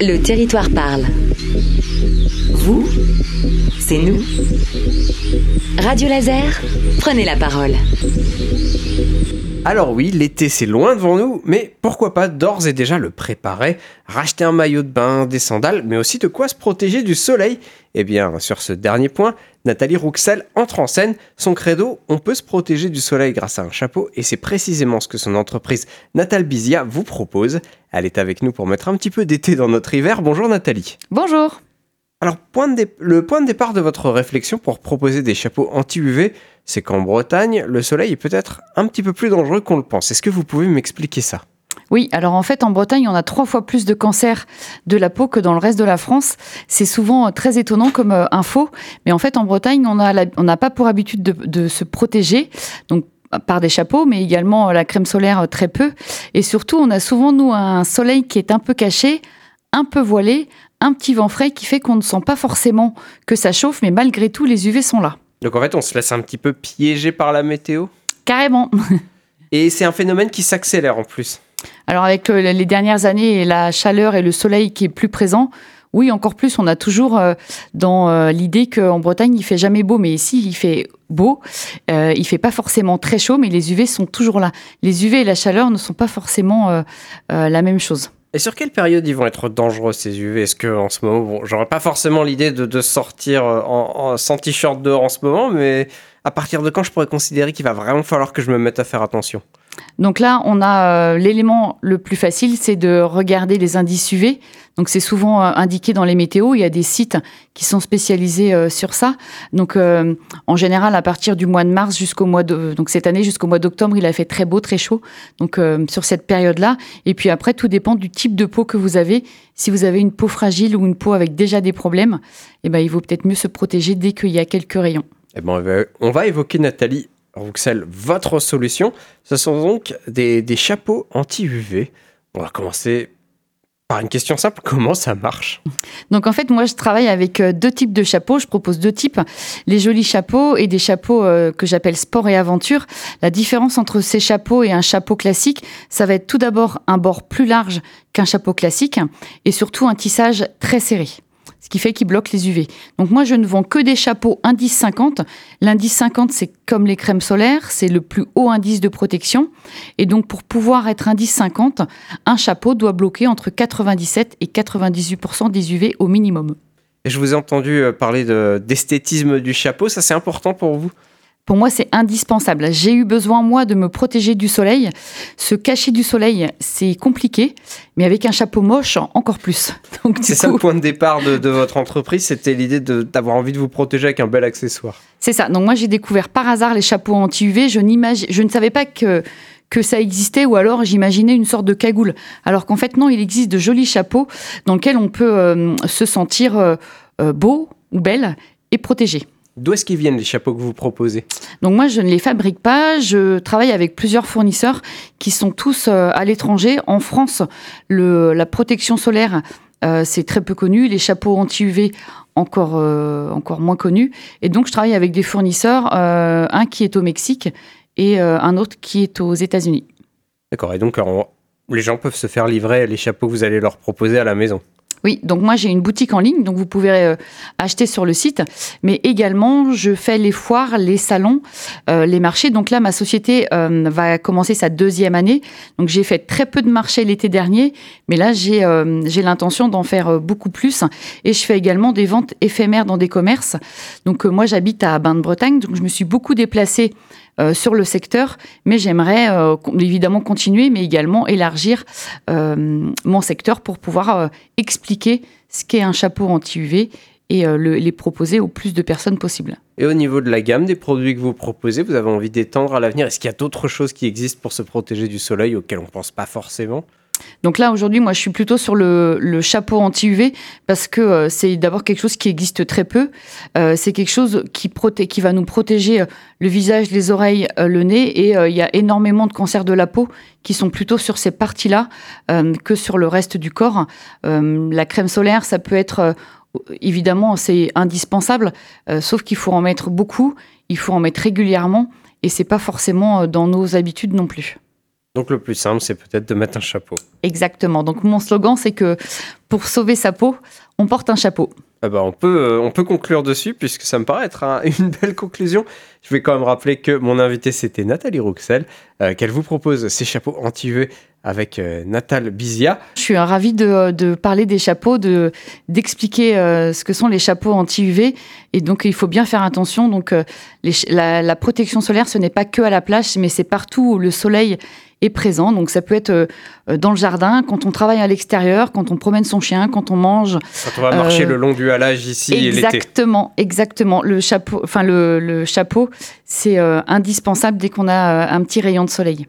Le territoire parle. Vous, c'est nous. Radio Laser, prenez la parole. Alors oui, l'été c'est loin devant nous, mais pourquoi pas d'ores et déjà le préparer, racheter un maillot de bain, des sandales, mais aussi de quoi se protéger du soleil Eh bien, sur ce dernier point, Nathalie Rouxel entre en scène. Son credo, on peut se protéger du soleil grâce à un chapeau, et c'est précisément ce que son entreprise Natal Bizia vous propose. Elle est avec nous pour mettre un petit peu d'été dans notre hiver. Bonjour Nathalie. Bonjour. Alors, le point de départ de votre réflexion pour proposer des chapeaux anti-UV, c'est qu'en Bretagne, le soleil est peut-être un petit peu plus dangereux qu'on le pense. Est-ce que vous pouvez m'expliquer ça? Oui, alors en fait, en Bretagne, on a trois fois plus de cancers de la peau que dans le reste de la France. C'est souvent très étonnant comme euh, info, mais en fait, en Bretagne, on n'a pas pour habitude de, de se protéger. Donc, par des chapeaux, mais également la crème solaire euh, très peu. Et surtout, on a souvent, nous, un soleil qui est un peu caché, un peu voilé, un petit vent frais qui fait qu'on ne sent pas forcément que ça chauffe, mais malgré tout, les UV sont là. Donc en fait, on se laisse un petit peu piéger par la météo? Carrément. Et c'est un phénomène qui s'accélère en plus. Alors avec euh, les dernières années et la chaleur et le soleil qui est plus présent, oui, encore plus, on a toujours euh, dans euh, l'idée qu'en Bretagne, il fait jamais beau, mais ici, il fait beau. Euh, il fait pas forcément très chaud, mais les UV sont toujours là. Les UV et la chaleur ne sont pas forcément la même chose. Et sur quelle période ils vont être dangereux ces UV Est-ce que en ce moment, bon, j'aurais pas forcément l'idée de, sortir en, sans t-shirt dehors en ce moment, mais à partir de quand je pourrais considérer qu'il va vraiment falloir que je me mette à faire attention? Donc là, on a euh, l'élément le plus facile, c'est de regarder les indices UV. Donc c'est souvent euh, indiqué dans les météos. Il y a des sites qui sont spécialisés euh, sur ça. Donc en général, à partir du mois de mars jusqu'au mois de donc cette année jusqu'au mois d'octobre, il a fait très beau, très chaud. Donc sur cette période-là. Et puis après, tout dépend du type de peau que vous avez. Si vous avez une peau fragile ou une peau avec déjà des problèmes, eh ben il vaut peut-être mieux se protéger dès qu'il y a quelques rayons. Eh ben, on va évoquer Nathalie Rouxel, votre solution, ce sont donc des, chapeaux anti-UV. On va commencer par une question simple, comment ça marche? Donc en fait, moi je travaille avec euh, deux types de chapeaux, je propose deux types, les jolis chapeaux et des chapeaux euh, que j'appelle sport et aventure. La différence entre ces chapeaux et un chapeau classique, ça va être tout d'abord un bord plus large qu'un chapeau classique et surtout un tissage très serré ce qui fait qu'il bloque les UV. Donc moi, je ne vends que des chapeaux indice 50. L'indice 50, c'est comme les crèmes solaires, c'est le plus haut indice de protection. Et donc pour pouvoir être indice 50, un chapeau doit bloquer entre 97 et 98% des UV au minimum. Et je vous ai entendu euh, parler d'esthétisme du chapeau, ça c'est important pour vous? Pour moi, c'est indispensable. J'ai eu besoin, moi, de me protéger du soleil. Se cacher du soleil, c'est compliqué, mais avec un chapeau moche, encore plus. C'est ça le point de départ de, votre entreprise, c'était l'idée d'avoir envie de vous protéger avec un bel accessoire. C'est ça. Donc moi, j'ai découvert par hasard les chapeaux anti-UV. Je, je ne savais pas que que ça existait ou alors j'imaginais une sorte de cagoule. Alors qu'en fait non, il existe de jolis chapeaux dans lesquels on peut euh, se sentir euh, euh, beau ou belle et protégé. D'où est-ce qu'ils viennent les chapeaux que vous proposez? Donc moi je ne les fabrique pas, je travaille avec plusieurs fournisseurs qui sont tous euh, à l'étranger. En France, le, la protection solaire euh, c'est très peu connu, les chapeaux anti-UV encore euh, encore moins connus. Et donc je travaille avec des fournisseurs, un qui est au Mexique et un autre qui est aux États-Unis. D'accord. Et donc les gens peuvent se faire livrer les chapeaux que vous allez leur proposer à la maison? Oui, donc moi j'ai une boutique en ligne, donc vous pouvez euh, acheter sur le site, mais également je fais les foires, les salons, euh, les marchés. Donc là, ma société euh, va commencer sa deuxième année. Donc j'ai fait très peu de marchés l'été dernier, mais là j'ai l'intention d'en faire beaucoup plus. Et je fais également des ventes éphémères dans des commerces. Donc moi j'habite à Bain-de-Bretagne, donc je me suis beaucoup déplacée sur le secteur, mais j'aimerais évidemment continuer, mais également élargir mon secteur pour pouvoir expliquer ce qu'est un chapeau anti-UV et les proposer au plus de personnes possible. Et au niveau de la gamme des produits que vous proposez, vous avez envie d'étendre à l'avenir Est-ce qu'il y a d'autres choses qui existent pour se protéger du soleil auxquelles on ne pense pas forcément? Donc là, aujourd'hui, moi, je suis plutôt sur le, chapeau anti-UV parce que euh, c'est d'abord quelque chose qui existe très peu. Euh, c'est quelque chose qui, qui va nous protéger euh, le visage, les oreilles, le nez. Et il y a énormément de cancers de la peau qui sont plutôt sur ces parties-là que sur le reste du corps. la crème solaire, ça peut être... évidemment, c'est indispensable, sauf qu'il faut en mettre beaucoup, il faut en mettre régulièrement, et c'est pas forcément dans nos habitudes non plus. Donc le plus simple, c'est peut-être de mettre un chapeau. Exactement. Donc mon slogan, c'est que pour sauver sa peau, on porte un chapeau. Ah bah on, peut, euh, on peut conclure dessus puisque ça me paraît être un- une belle conclusion. Je vais quand même rappeler que mon invité c'était Nathalie Rouxel, euh, qu'elle vous propose ses chapeaux anti-UV avec euh, Natal Bizia. Je suis ravie de, de parler des chapeaux, de d'expliquer euh, ce que sont les chapeaux anti-UV. Et donc, il faut bien faire attention. Donc, euh, les la, la protection solaire, ce n'est pas que à la plage, mais c'est partout où le soleil est présent. Donc, ça peut être euh, dans le jardin, quand on travaille à l'extérieur, quand on promène son chien, quand on mange. Quand on va marcher Euh, le long du halage ici et exactement, exactement. Le chapeau, enfin le, le chapeau, c'est euh, indispensable dès qu'on a euh, un petit rayon de soleil.